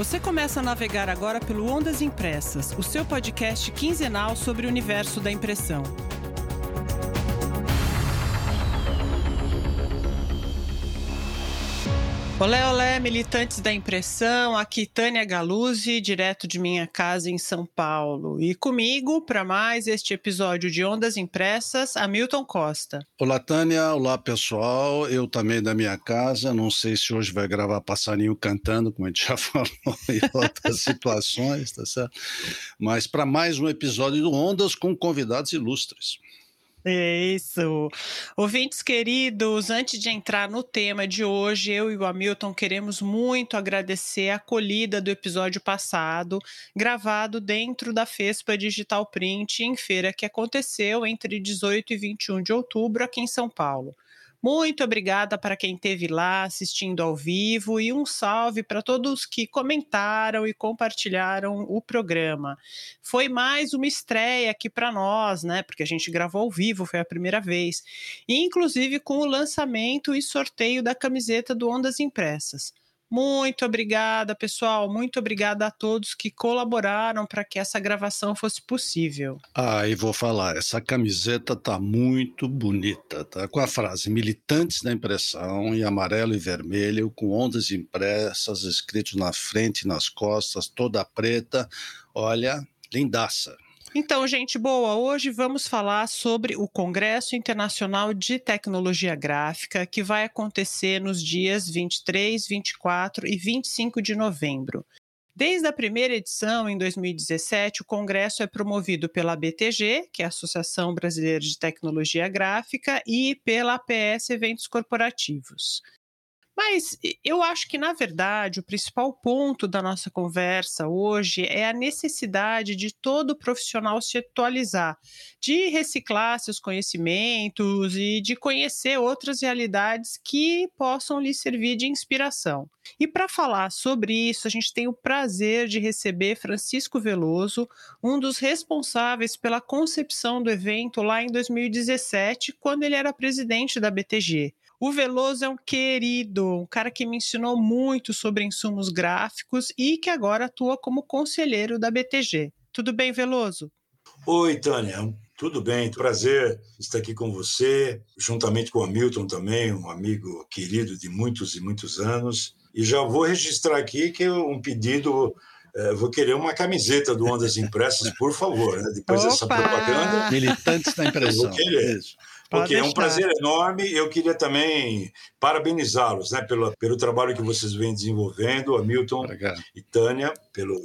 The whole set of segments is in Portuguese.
Você começa a navegar agora pelo Ondas Impressas, o seu podcast quinzenal sobre o universo da impressão. Olé, olé, militantes da impressão, aqui Tânia Galuzzi, direto de minha casa em São Paulo. E comigo, para mais este episódio de Ondas Impressas, Hamilton Costa. Olá, Tânia. Olá, pessoal. Eu também da minha casa. Não sei se hoje vai gravar passarinho cantando, como a gente já falou em outras situações, tá certo? Mas para mais um episódio do Ondas com convidados ilustres. Isso. Ouvintes queridos, antes de entrar no tema de hoje, eu e o Hamilton queremos muito agradecer a acolhida do episódio passado, gravado dentro da FESPA Digital Print, em feira que aconteceu entre 18 e 21 de outubro aqui em São Paulo. Muito obrigada para quem esteve lá assistindo ao vivo e um salve para todos que comentaram e compartilharam o programa. Foi mais uma estreia aqui para nós, né? Porque a gente gravou ao vivo, foi a primeira vez. E inclusive com o lançamento e sorteio da camiseta do Ondas Impressas. Muito obrigada, pessoal. Muito obrigada a todos que colaboraram para que essa gravação fosse possível. Ah, e vou falar, essa camiseta tá muito bonita, tá? Com a frase militantes da impressão em amarelo e vermelho, com ondas impressas escritos na frente e nas costas, toda preta. Olha, lindaça. Então, gente boa, hoje vamos falar sobre o Congresso Internacional de Tecnologia Gráfica, que vai acontecer nos dias 23, 24 e 25 de novembro. Desde a primeira edição, em 2017, o congresso é promovido pela BTG, que é a Associação Brasileira de Tecnologia Gráfica, e pela APS Eventos Corporativos. Mas eu acho que, na verdade, o principal ponto da nossa conversa hoje é a necessidade de todo profissional se atualizar, de reciclar seus conhecimentos e de conhecer outras realidades que possam lhe servir de inspiração. E para falar sobre isso, a gente tem o prazer de receber Francisco Veloso, um dos responsáveis pela concepção do evento lá em 2017, quando ele era presidente da BTG. O Veloso é um querido, um cara que me ensinou muito sobre insumos gráficos e que agora atua como conselheiro da BTG. Tudo bem, Veloso? Oi, Tânia. Tudo bem, prazer estar aqui com você, juntamente com o Hamilton também, um amigo querido de muitos e muitos anos. E já vou registrar aqui que um pedido é, vou querer uma camiseta do Ondas Impressas, por favor, né? depois Opa! dessa propaganda. Militantes da impressão. Vou querer. Isso. Porque é um prazer enorme. Eu queria também parabenizá-los né, pelo, pelo trabalho que vocês vêm desenvolvendo, Hamilton Obrigado. e Tânia, pelo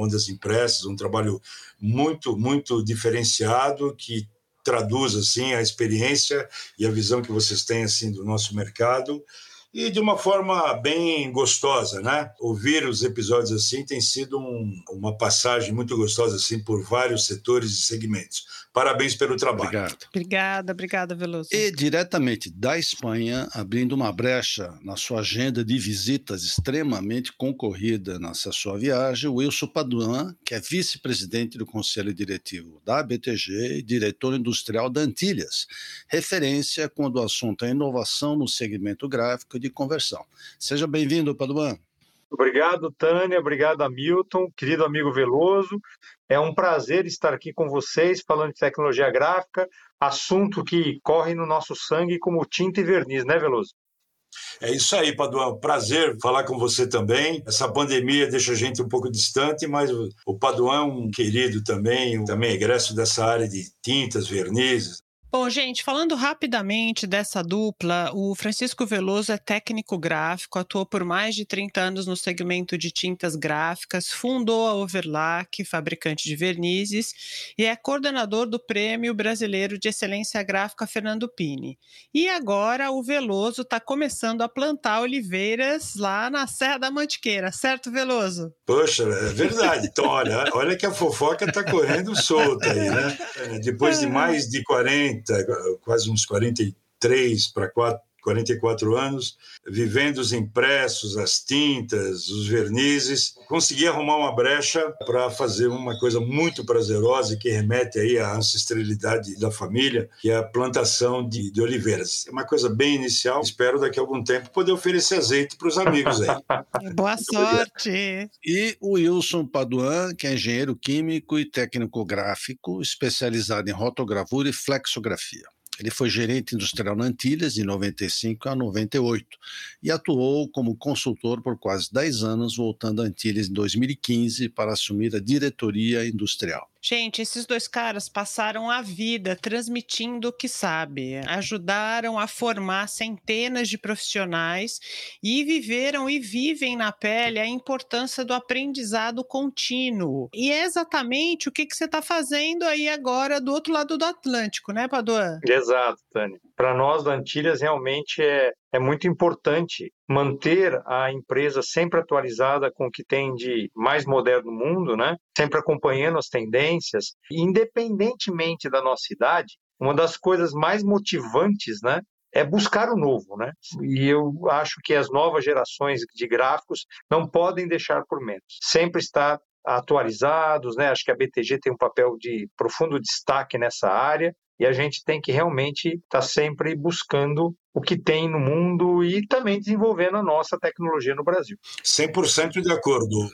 Ondas Impressas, um trabalho muito, muito diferenciado que traduz assim a experiência e a visão que vocês têm assim do nosso mercado e de uma forma bem gostosa, né? Ouvir os episódios assim tem sido um, uma passagem muito gostosa assim por vários setores e segmentos. Parabéns pelo trabalho. Obrigado. Obrigada, obrigada, Veloso. E diretamente da Espanha, abrindo uma brecha na sua agenda de visitas extremamente concorrida nessa sua viagem, o Wilson Paduan, que é vice-presidente do Conselho Diretivo da BTG e diretor industrial da Antilhas, referência quando o assunto é inovação no segmento gráfico de conversão. Seja bem-vindo, Paduan. Obrigado, Tânia. Obrigado, Hamilton, querido amigo Veloso. É um prazer estar aqui com vocês falando de tecnologia gráfica, assunto que corre no nosso sangue como tinta e verniz, né, Veloso? É isso aí, Paduan. Prazer falar com você também. Essa pandemia deixa a gente um pouco distante, mas o Paduan é um querido também, também egresso dessa área de tintas, vernizes. Bom, gente, falando rapidamente dessa dupla, o Francisco Veloso é técnico gráfico, atuou por mais de 30 anos no segmento de tintas gráficas, fundou a Overlac, fabricante de vernizes, e é coordenador do Prêmio Brasileiro de Excelência Gráfica Fernando Pini. E agora o Veloso está começando a plantar oliveiras lá na Serra da Mantiqueira, certo, Veloso? Poxa, é verdade. Então, olha, olha que a fofoca está correndo solta aí, né? Depois de mais de 40 40, quase uns 43 para 44 anos, vivendo os impressos, as tintas, os vernizes, consegui arrumar uma brecha para fazer uma coisa muito prazerosa e que remete aí à ancestralidade da família, que é a plantação de, de oliveiras. É uma coisa bem inicial, espero daqui a algum tempo poder oferecer azeite para os amigos aí. Boa sorte! E o Wilson Paduan, que é engenheiro químico e técnico gráfico, especializado em rotogravura e flexografia. Ele foi gerente industrial na Antilhas de 95 a 98 e atuou como consultor por quase 10 anos, voltando a Antilhas em 2015 para assumir a diretoria industrial. Gente, esses dois caras passaram a vida transmitindo o que sabe, ajudaram a formar centenas de profissionais e viveram e vivem na pele a importância do aprendizado contínuo. E é exatamente o que, que você está fazendo aí agora do outro lado do Atlântico, né, Paduan? Exato, Tânia. Para nós da Antilhas, realmente é, é muito importante manter a empresa sempre atualizada com o que tem de mais moderno no mundo, né? sempre acompanhando as tendências, independentemente da nossa idade. Uma das coisas mais motivantes né, é buscar o novo, né? E eu acho que as novas gerações de gráficos não podem deixar por menos. Sempre estar atualizados, né? Acho que a BTG tem um papel de profundo destaque nessa área e a gente tem que realmente estar tá sempre buscando o que tem no mundo e também desenvolvendo a nossa tecnologia no Brasil. 100% de acordo.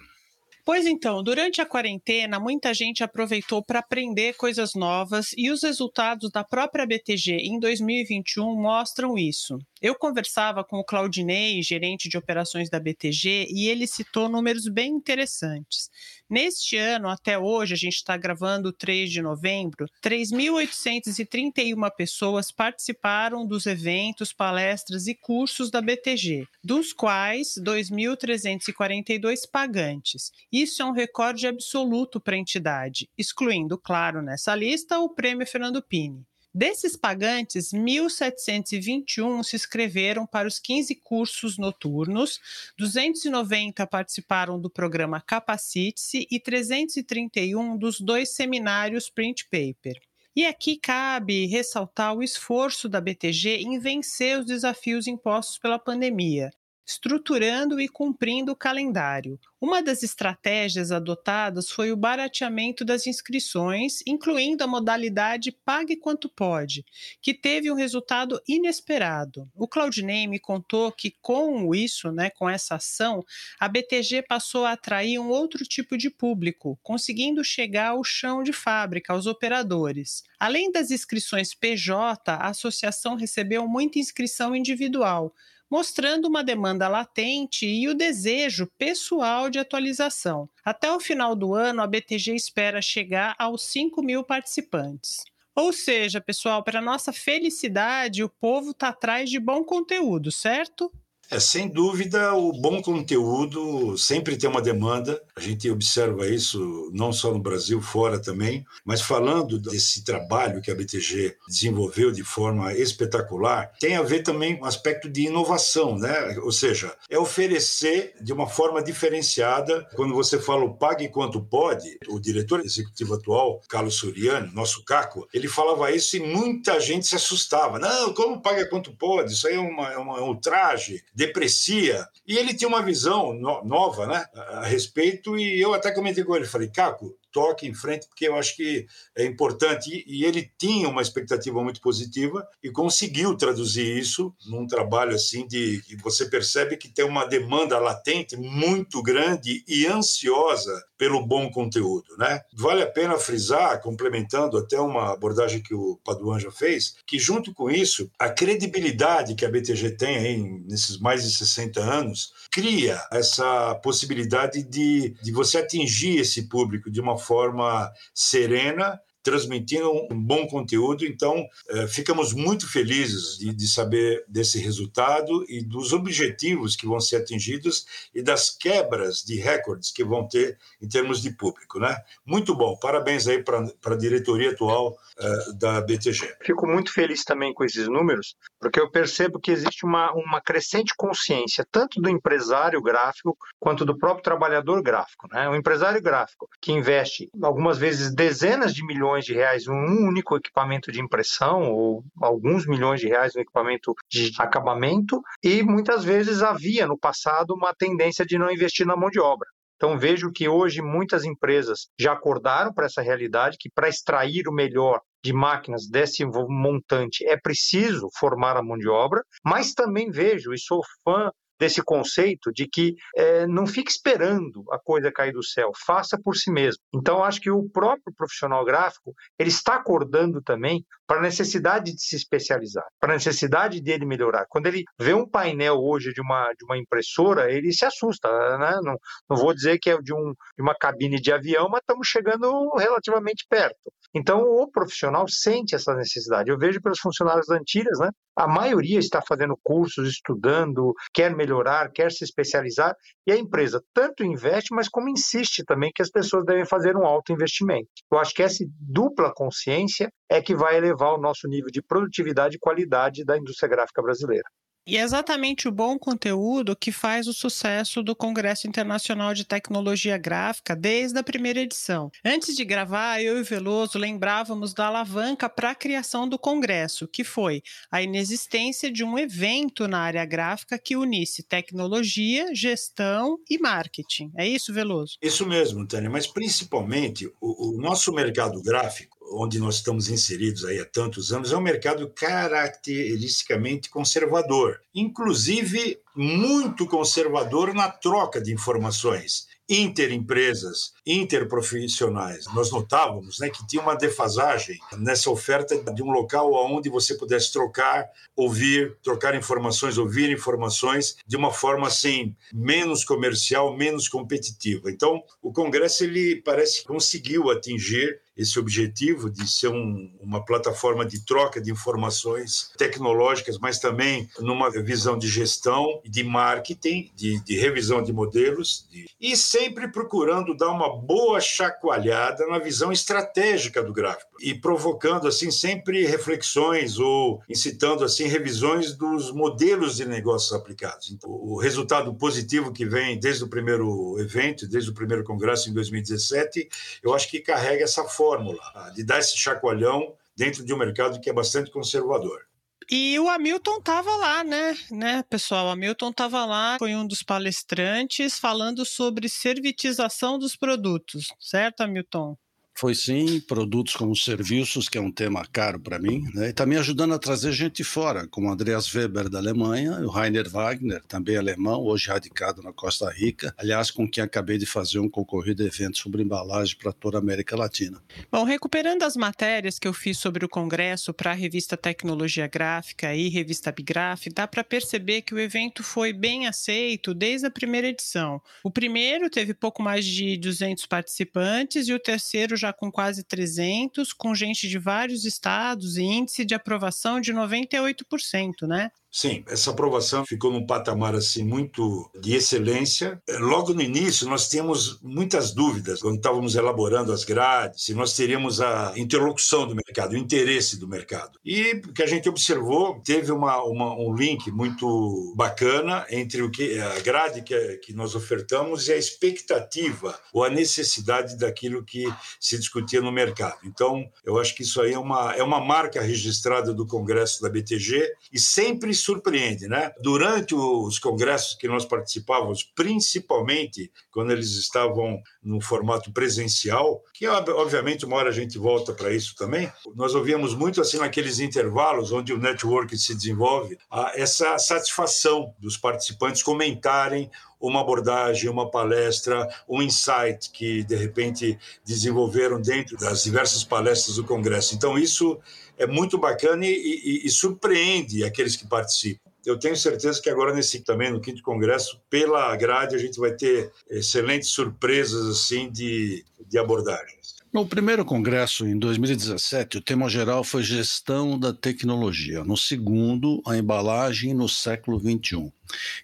Pois então, durante a quarentena, muita gente aproveitou para aprender coisas novas e os resultados da própria BTG em 2021 mostram isso. Eu conversava com o Claudinei, gerente de operações da BTG, e ele citou números bem interessantes. Neste ano, até hoje, a gente está gravando 3 de novembro, 3.831 pessoas participaram dos eventos, palestras e cursos da BTG, dos quais 2.342 pagantes. Isso é um recorde absoluto para a entidade, excluindo, claro, nessa lista o Prêmio Fernando Pini. Desses pagantes, 1.721 se inscreveram para os 15 cursos noturnos, 290 participaram do programa Capacite-se e 331 dos dois seminários Print Paper. E aqui cabe ressaltar o esforço da BTG em vencer os desafios impostos pela pandemia, estruturando e cumprindo o calendário. Uma das estratégias adotadas foi o barateamento das inscrições, incluindo a modalidade Pague Quanto Pode, que teve um resultado inesperado. O Claudinei me contou que com isso, né, com essa ação, a BTG passou a atrair um outro tipo de público, conseguindo chegar ao chão de fábrica, aos operadores. Além das inscrições PJ, a associação recebeu muita inscrição individual, mostrando uma demanda latente e o desejo pessoal de atualização. Até o final do ano, a BTG espera chegar aos 5 mil participantes. Ou seja, pessoal, para nossa felicidade, o povo está atrás de bom conteúdo, certo? É, sem dúvida, o bom conteúdo sempre tem uma demanda. A gente observa isso não só no Brasil, fora também. Mas falando desse trabalho que a BTG desenvolveu de forma espetacular, tem a ver também com o aspecto de inovação, né? Ou seja, é oferecer de uma forma diferenciada. Quando você fala o pague quanto pode, o diretor executivo atual, Carlos Suriani, nosso Caco, ele falava isso e muita gente se assustava. Não, como paga quanto pode? Isso aí é, uma, é, uma, é um ultraje deprecia. E ele tinha uma visão no, nova né, a, respeito, e eu até comentei com ele, falei, Caco, toque em frente, porque eu acho que é importante. E, e ele tinha uma expectativa muito positiva e conseguiu traduzir isso num trabalho assim de que você percebe que tem uma demanda latente muito grande e ansiosa pelo bom conteúdo, né? Vale a pena frisar, complementando até uma abordagem que o Paduan já fez, que junto com isso, a credibilidade que a BTG tem aí nesses mais de 60 anos cria essa possibilidade de, de você atingir esse público de uma forma serena transmitindo um bom conteúdo. Então, eh, ficamos muito felizes de, de, saber desse resultado e dos objetivos que vão ser atingidos e das quebras de recordes que vão ter em termos de público. Né? Muito bom, parabéns aí para a diretoria atual eh, da BTG. Fico muito feliz também com esses números, porque eu percebo que existe uma, uma crescente consciência, tanto do empresário gráfico quanto do próprio trabalhador gráfico. Né? O empresário gráfico, que investe algumas vezes dezenas de milhões milhões de reais um único equipamento de impressão ou alguns milhões de reais no equipamento de acabamento e muitas vezes havia no passado uma tendência de não investir na mão de obra. Então vejo que hoje muitas empresas já acordaram para essa realidade que para extrair o melhor de máquinas desse montante é preciso formar a mão de obra, mas também vejo e sou fã desse conceito de que é, não fique esperando a coisa cair do céu, faça por si mesmo. Então, acho que o próprio profissional gráfico ele está acordando também para a necessidade de se especializar, para a necessidade dele melhorar. Quando ele vê um painel hoje de uma, de uma impressora, ele se assusta. Né? Não, não vou dizer que é de, um, de uma cabine de avião, mas estamos chegando relativamente perto. Então, o profissional sente essa necessidade. Eu vejo pelos funcionários da né? a maioria está fazendo cursos, estudando, quer melhorar, quer se especializar, e a empresa tanto investe, mas como insiste também que as pessoas devem fazer um alto investimento. Eu acho que essa dupla consciência é que vai elevar o nosso nível de produtividade e qualidade da indústria gráfica brasileira. E é exatamente o bom conteúdo que faz o sucesso do Congresso Internacional de Tecnologia Gráfica desde a primeira edição. Antes de gravar, eu e o Veloso lembrávamos da alavanca para a criação do Congresso, que foi a inexistência de um evento na área gráfica que unisse tecnologia, gestão e marketing. É isso, Veloso? Isso mesmo, Tânia, mas principalmente o, o nosso mercado gráfico onde nós estamos inseridos aí há tantos anos, é um mercado caracteristicamente conservador, inclusive muito conservador na troca de informações interempresas, interprofissionais. Nós notávamos né, que tinha uma defasagem nessa oferta de um local onde você pudesse trocar, ouvir, trocar informações, ouvir informações de uma forma assim menos comercial, menos competitiva. Então, o Congresso ele parece que conseguiu atingir esse objetivo de ser um, uma plataforma de troca de informações tecnológicas, mas também numa visão de gestão, de marketing, de, de revisão de modelos, de, e sempre procurando dar uma boa chacoalhada na visão estratégica do gráfico e provocando assim sempre reflexões ou incitando assim revisões dos modelos de negócios aplicados. Então, o resultado positivo que vem desde o primeiro evento, desde o primeiro congresso em 2017, eu acho que carrega essa força fórmula de dar esse chacoalhão dentro de um mercado que é bastante conservador. E o Hamilton estava lá, né, né, pessoal? O Hamilton estava lá, foi um dos palestrantes falando sobre servitização dos produtos, certo, Hamilton? Foi sim, produtos como serviços, que é um tema caro para mim, né? e também ajudando a trazer gente fora, como Andreas Weber da Alemanha, o Rainer Wagner, também alemão, hoje radicado na Costa Rica, aliás, com quem acabei de fazer um concorrido evento sobre embalagem para toda a América Latina. Bom, recuperando as matérias que eu fiz sobre o congresso para a revista Tecnologia Gráfica e revista Bigraf, dá para perceber que o evento foi bem aceito desde a primeira edição. O primeiro teve pouco mais de 200 participantes e o terceiro já com quase 300, com gente de vários estados e índice de aprovação de 98%, né? Sim, essa aprovação ficou num patamar assim muito de excelência. É, logo no início nós tínhamos muitas dúvidas quando estávamos elaborando as grades, se nós teríamos a interlocução do mercado, o interesse do mercado. E o que a gente observou teve uma, uma, um link muito bacana entre o que a grade que, que nós ofertamos e a expectativa ou a necessidade daquilo que se discutia no mercado. Então, eu acho que isso aí é uma, é uma marca registrada do Congresso da BTG e sempre surpreende, né? Durante os congressos que nós participávamos, principalmente quando eles estavam no formato presencial, que obviamente uma hora a gente volta para isso também, nós ouvíamos muito assim naqueles intervalos onde o network se desenvolve, essa satisfação dos participantes comentarem uma abordagem, uma palestra, um insight que de repente desenvolveram dentro das diversas palestras do Congresso. Então isso é muito bacana e, e, e surpreende aqueles que participam eu tenho certeza que agora nesse também no quinto congresso pela grade a gente vai ter excelentes surpresas assim de, de abordagens. No primeiro congresso em 2017, o tema geral foi gestão da tecnologia. No segundo, a embalagem no século 21.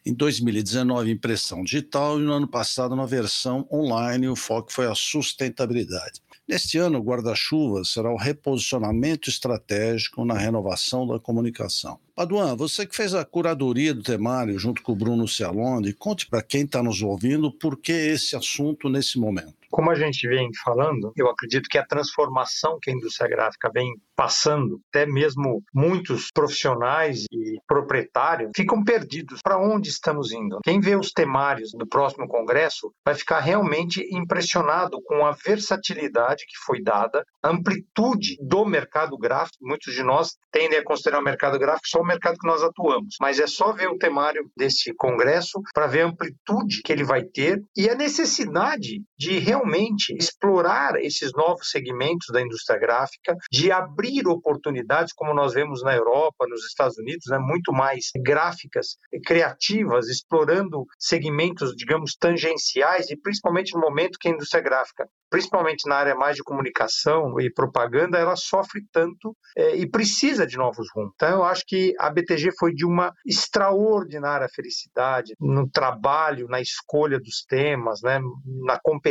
Em 2019, impressão digital e no ano passado, na versão online, o foco foi a sustentabilidade. Neste ano, o guarda-chuva será o reposicionamento estratégico na renovação da comunicação. Paduan, você que fez a curadoria do temário junto com o Bruno Cialone, conte para quem está nos ouvindo por que esse assunto nesse momento. Como a gente vem falando, eu acredito que a transformação que a indústria gráfica vem passando, até mesmo muitos profissionais e proprietários ficam perdidos. Para onde estamos indo? Quem vê os temários do próximo congresso vai ficar realmente impressionado com a versatilidade que foi dada, a amplitude do mercado gráfico. Muitos de nós tendem a considerar o mercado gráfico só o mercado que nós atuamos, mas é só ver o temário desse congresso para ver a amplitude que ele vai ter e a necessidade de realmente explorar esses novos segmentos da indústria gráfica, de abrir oportunidades, como nós vemos na Europa, nos Estados Unidos, né, muito mais gráficas, criativas, explorando segmentos, digamos, tangenciais e principalmente no momento que a indústria gráfica, principalmente na área mais de comunicação e propaganda, ela sofre tanto é, e precisa de novos rumos. Então, eu acho que a BTG foi de uma extraordinária felicidade no trabalho, na escolha dos temas, né, na competência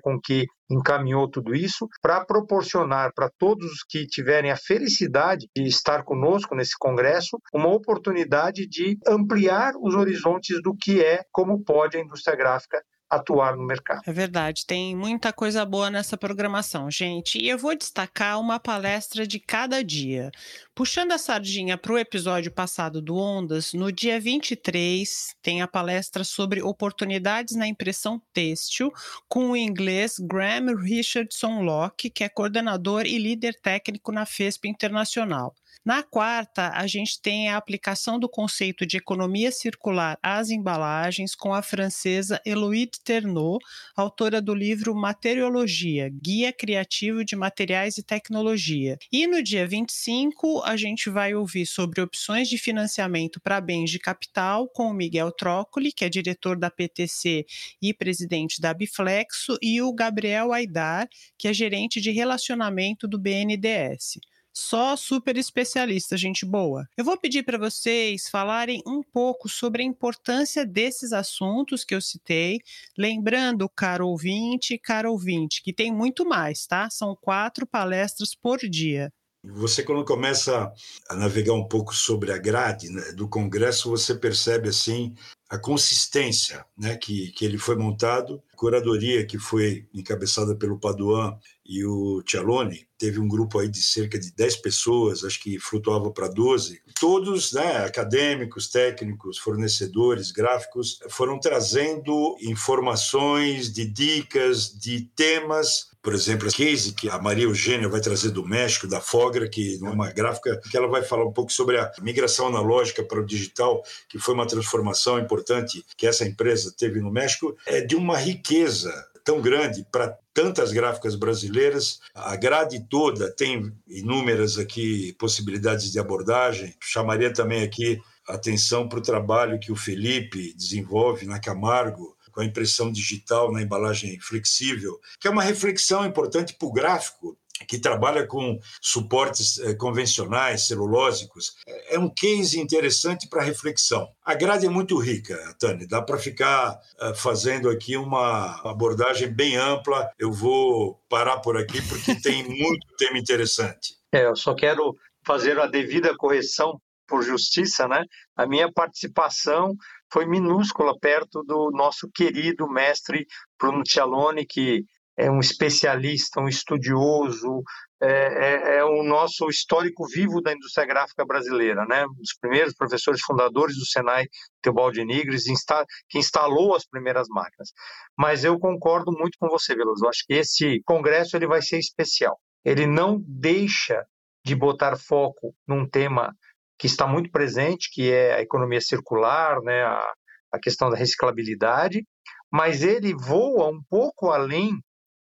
com que encaminhou tudo isso para proporcionar para todos os que tiverem a felicidade de estar conosco nesse congresso uma oportunidade de ampliar os horizontes do que é, como pode a indústria gráfica atuar no mercado. É verdade, tem muita coisa boa nessa programação, gente. E eu vou destacar uma palestra de cada dia. Puxando a sardinha para o episódio passado do Ondas, no dia 23 tem a palestra sobre oportunidades na impressão têxtil com o inglês Graham Richardson Locke, que é coordenador e líder técnico na FESP Internacional. Na quarta, a gente tem a aplicação do conceito de economia circular às embalagens com a francesa Eloïde Ternot, autora do livro Materiologia, Guia Criativo de Materiais e Tecnologia. E no dia 25, a gente vai ouvir sobre opções de financiamento para bens de capital com o Miguel Trócoli, que é diretor da PTC e presidente da Biflexo, e o Gabriel Aidar, que é gerente de relacionamento do BNDES só super especialista, gente boa. Eu vou pedir para vocês falarem um pouco sobre a importância desses assuntos que eu citei, lembrando, caro ouvinte, caro ouvinte, que tem muito mais, tá? São quatro palestras por dia. Você, quando começa a navegar um pouco sobre a grade né, do Congresso, você percebe assim a consistência né, que, que ele foi montado, a curadoria que foi encabeçada pelo Paduan e o Cialone, teve um grupo aí de cerca de 10 pessoas, acho que flutuava para 12, todos né, acadêmicos, técnicos, fornecedores, gráficos, foram trazendo informações, de dicas, de temas. Por exemplo, a case que a Maria Eugênia vai trazer do México, da Fogra, que é uma gráfica que ela vai falar um pouco sobre a migração analógica para o digital, que foi uma transformação importante que essa empresa teve no México, é de uma riqueza tão grande para tantas gráficas brasileiras. A grade toda tem inúmeras aqui possibilidades de abordagem. Chamaria também aqui atenção para o trabalho que o Felipe desenvolve na Camargo, com a impressão digital na embalagem flexível, que é uma reflexão importante para o gráfico, que trabalha com suportes eh, convencionais, celulósicos, é um case interessante para reflexão. A grade é muito rica, Tânia, dá para ficar eh, fazendo aqui uma abordagem bem ampla. Eu vou parar por aqui porque tem muito tema interessante. É, eu só quero fazer a devida correção por justiça, né? A minha participação foi minúscula perto do nosso querido mestre Bruno Cialone, que é um especialista, um estudioso, é, é, é, o nosso histórico vivo da indústria gráfica brasileira, né? Um dos primeiros professores fundadores do Senai Teobaldi Nigres, insta, que instalou as primeiras máquinas. Mas eu concordo muito com você, Veloso. Eu acho que esse congresso ele vai ser especial. Ele não deixa de botar foco num tema que está muito presente, que é a economia circular, né, a, a questão da reciclabilidade, mas ele voa um pouco além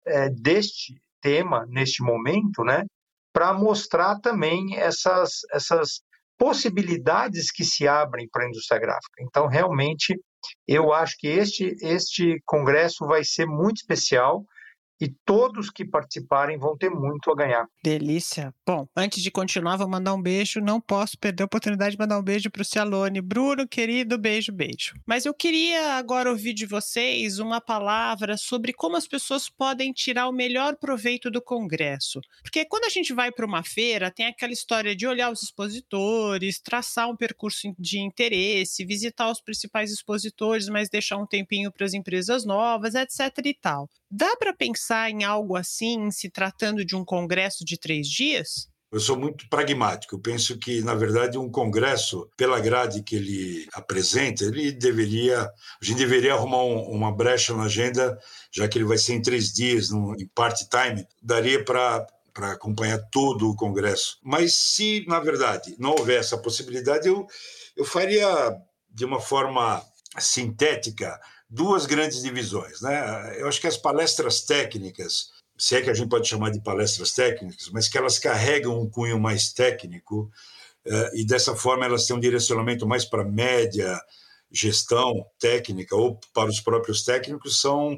é, deste tema, neste momento, né, para mostrar também essas, essas possibilidades que se abrem para a indústria gráfica. Então, realmente, eu acho que este, este congresso vai ser muito especial e todos que participarem vão ter muito a ganhar. Delícia. Bom, antes de continuar, vou mandar um beijo. Não posso perder a oportunidade de mandar um beijo para o Cialone. Bruno, querido, beijo, beijo. Mas eu queria agora ouvir de vocês uma palavra sobre como as pessoas podem tirar o melhor proveito do Congresso. Porque quando a gente vai para uma feira, tem aquela história de olhar os expositores, traçar um percurso de interesse, visitar os principais expositores, mas deixar um tempinho para as empresas novas, etc e tal. Dá para pensar em algo assim, se tratando de um congresso de três dias? Eu sou muito pragmático. Eu penso que, na verdade, um congresso, pela grade que ele apresenta, ele deveria, a gente deveria arrumar um, uma brecha na agenda, já que ele vai ser em três dias, no, em part-time, daria para para acompanhar todo o congresso. Mas se, na verdade, não houver essa possibilidade, eu, eu faria de uma forma sintética duas grandes divisões. Né? Eu acho que as palestras técnicas se é que a gente pode chamar de palestras técnicas, mas que elas carregam um cunho mais técnico eh, e dessa forma elas têm um direcionamento mais para média gestão técnica ou para os próprios técnicos são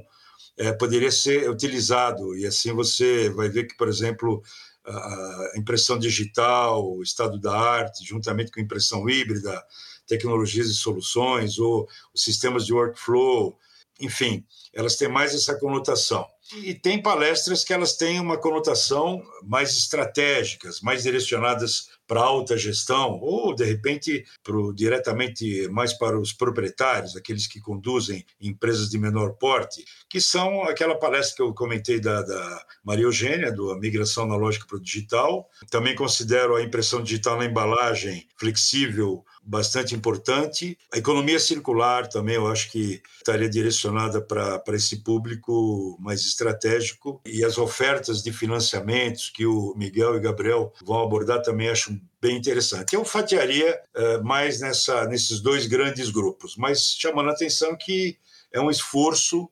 é, poderia ser utilizado e assim você vai ver que por exemplo a impressão digital o estado da arte juntamente com a impressão híbrida tecnologias e soluções ou sistemas de workflow enfim elas têm mais essa conotação e tem palestras que elas têm uma conotação mais estratégicas, mais direcionadas para alta gestão ou de repente pro, diretamente mais para os proprietários, aqueles que conduzem empresas de menor porte, que são aquela palestra que eu comentei da, da Maria Eugênia, do Migração Analógica para o Digital. Também considero a impressão digital na embalagem flexível bastante importante. A economia circular também eu acho que estaria direcionada para esse público mais estratégico e as ofertas de financiamentos que o Miguel e Gabriel vão abordar também acho bem interessante. Eu fatiaria uh, mais nessa, nesses dois grandes grupos, mas chamando a atenção que é um esforço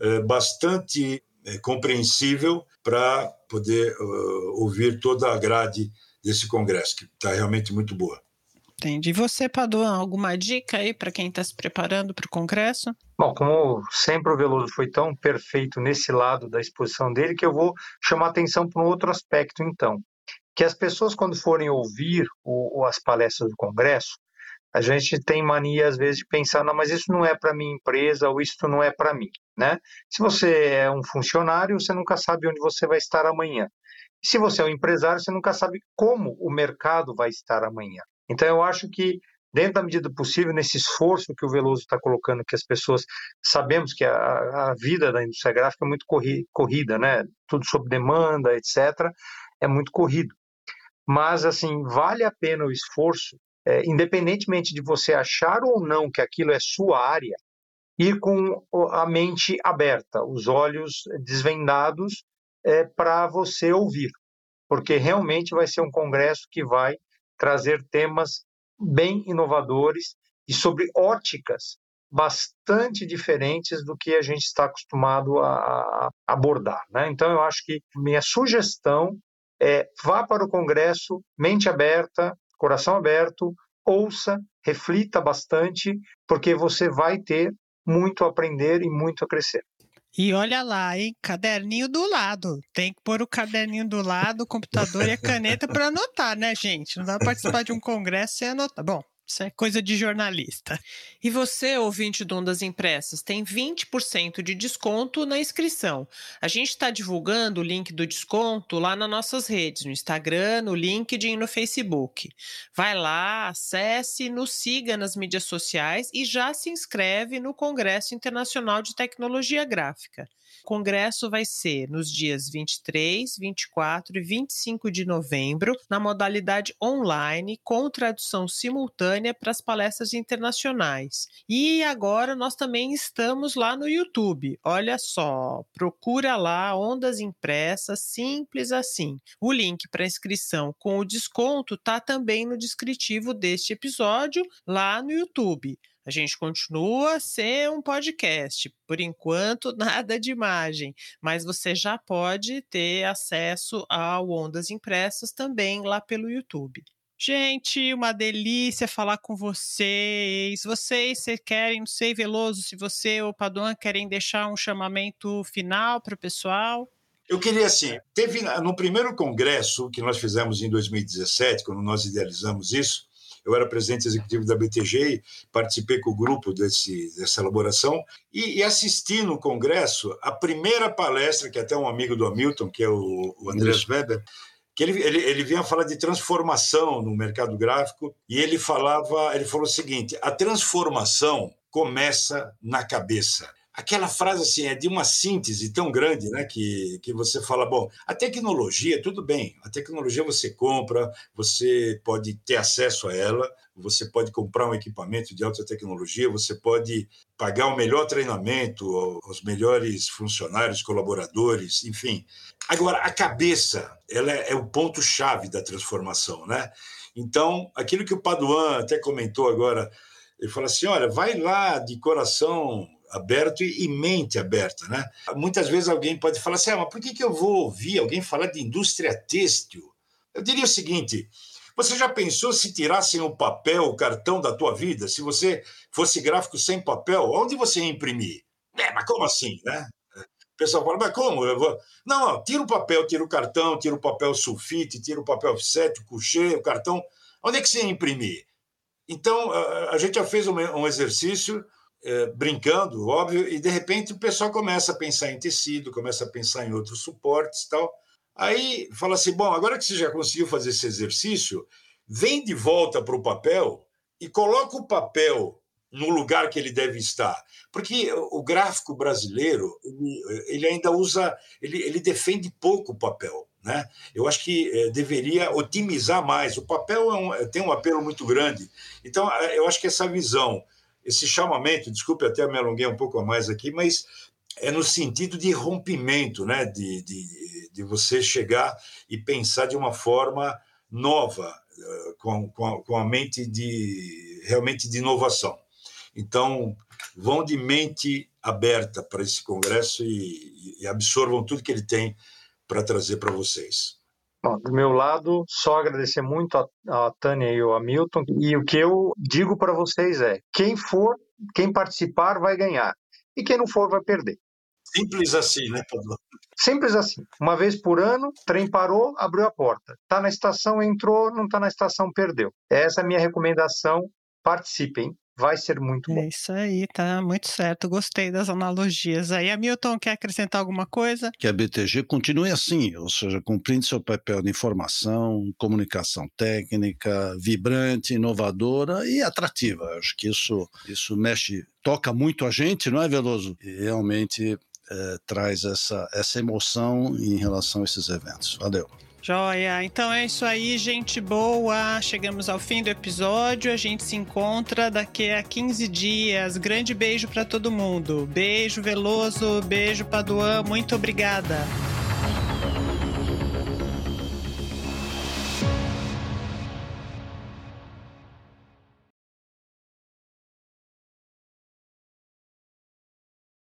uh, bastante uh, compreensível para poder ouvir toda a grade desse congresso, que está realmente muito boa. Entendi. E você, Paduan, alguma dica aí para quem está se preparando para o Congresso? Bom, como sempre o Veloso foi tão perfeito nesse lado da exposição dele, que eu vou chamar atenção para um outro aspecto, então. Que as pessoas, quando forem ouvir o, as palestras do Congresso, a gente tem mania, às vezes, de pensar, não, mas isso não é para minha empresa ou isso não é para mim, né? Se você é um funcionário, você nunca sabe onde você vai estar amanhã. Se você é um empresário, você nunca sabe como o mercado vai estar amanhã. Então, eu acho que, dentro da medida possível, nesse esforço que o Veloso está colocando, que as pessoas sabemos que a, a vida da indústria gráfica é muito corri, corrida, né? Tudo sob demanda, etc. É muito corrido. Mas, assim, vale a pena o esforço, é, independentemente de você achar ou não que aquilo é sua área, ir com a mente aberta, os olhos desvendados é, para você ouvir, porque realmente vai ser um congresso que vai trazer temas bem inovadores e sobre óticas bastante diferentes do que a gente está acostumado a abordar. Né? Então, eu acho que minha sugestão é vá para o Congresso, mente aberta, coração aberto, ouça, reflita bastante, porque você vai ter muito a aprender e muito a crescer. E olha lá, hein? Caderninho do lado. Tem que pôr o caderninho do lado, o computador e a caneta para anotar, né, gente? Não dá para participar de um congresso sem anotar. Bom, isso é coisa de jornalista. E você, ouvinte do Ondas Impressas, tem 20% de desconto na inscrição. A gente está divulgando o link do desconto lá nas nossas redes, no Instagram, no LinkedIn e no Facebook. Vai lá, acesse, nos siga nas mídias sociais e já se inscreve no Congresso Internacional de Tecnologia Gráfica. O congresso vai ser nos dias 23, 24 e 25 de novembro, na modalidade online, com tradução simultânea para as palestras internacionais. E agora nós também estamos lá no YouTube. Olha só, procura lá Ondas Impressas, simples assim. O link para inscrição com o desconto tá também no descritivo deste episódio lá no YouTube. A gente continua a ser um podcast. Por enquanto, nada de imagem, mas você já pode ter acesso ao Ondas Impressas também lá pelo YouTube. Gente, uma delícia falar com vocês. Vocês, se querem, não sei, Veloso, se você ou Paduan querem deixar um chamamento final para o pessoal. Eu queria, assim, teve no primeiro congresso que nós fizemos em 2017, quando nós idealizamos isso, eu era presidente executivo da BTG, participei com o grupo desse, dessa elaboração e, e, assisti no congresso a primeira palestra, que até um amigo do Hamilton, que é o, o Andrés Weber, que ele, ele, ele vinha falar de transformação no mercado gráfico e ele falava, ele falou o seguinte: a transformação começa na cabeça. Aquela frase assim é de uma síntese tão grande, né, que, que você fala, bom, a tecnologia, tudo bem, a tecnologia você compra, você pode ter acesso a ela, você pode comprar um equipamento de alta tecnologia, você pode pagar o melhor treinamento aos melhores funcionários, colaboradores, enfim. Agora, a cabeça, ela é, é o ponto chave da transformação, né? Então, aquilo que o Paduan até comentou agora, ele fala assim, olha, vai lá de coração aberto e, mente aberta, né? Muitas vezes alguém pode falar assim, ah, mas por que, que eu vou ouvir alguém falar de indústria têxtil? Eu diria o seguinte, você já pensou se tirassem o papel, o cartão da tua vida? Se você fosse gráfico sem papel, onde você ia imprimir? É, mas como assim, né? O pessoal fala, mas como? Eu vou... Não, não, tira o papel, tira o cartão, tira o papel sulfite, tira o papel offset, o coucher, o cartão. Onde é que você ia imprimir? Então, a gente já fez um exercício brincando, óbvio, e de repente o pessoal começa a pensar em tecido, começa a pensar em outros suportes tal. Aí fala assim: bom, agora que você já conseguiu fazer esse exercício, vem de volta para o papel e coloca o papel no lugar que ele deve estar. Porque o gráfico brasileiro, ele, ainda usa, ele, ele defende pouco o papel. Né? Eu acho que é, deveria otimizar mais. O papel é um, tem um apelo muito grande. Então, eu acho que essa visão esse chamamento, desculpe até me alonguei um pouco a mais aqui, mas é no sentido de rompimento, né? de, de, de você chegar e pensar de uma forma nova, eh, com, com, a, com a mente de realmente de inovação. Então, vão de mente aberta para esse congresso e, e absorvam tudo que ele tem para trazer para vocês. Bom, do meu lado, só agradecer muito a, a Tânia e o Hamilton. E o que eu digo para vocês é: quem for, quem participar vai ganhar. E quem não for vai perder. Simples assim, né, Pablo? Simples assim. Uma vez por ano, trem parou, abriu a porta. Está na estação, entrou, não está na estação, perdeu. Essa é a minha recomendação. Participem vai ser muito bom. É isso aí, tá muito certo. Gostei das analogias aí. Hamilton, quer acrescentar alguma coisa? Que a BTG continue assim, ou seja, cumprindo seu papel de informação, comunicação técnica, vibrante, inovadora e atrativa. Acho que isso, isso mexe, toca muito a gente, não é, Veloso? E realmente é, traz essa, essa emoção em relação a esses eventos. Valeu. Joia, então é isso aí, gente boa. Chegamos ao fim do episódio. A gente se encontra daqui a 15 dias. Grande beijo para todo mundo. Beijo, Veloso. Beijo, Paduan. Muito obrigada.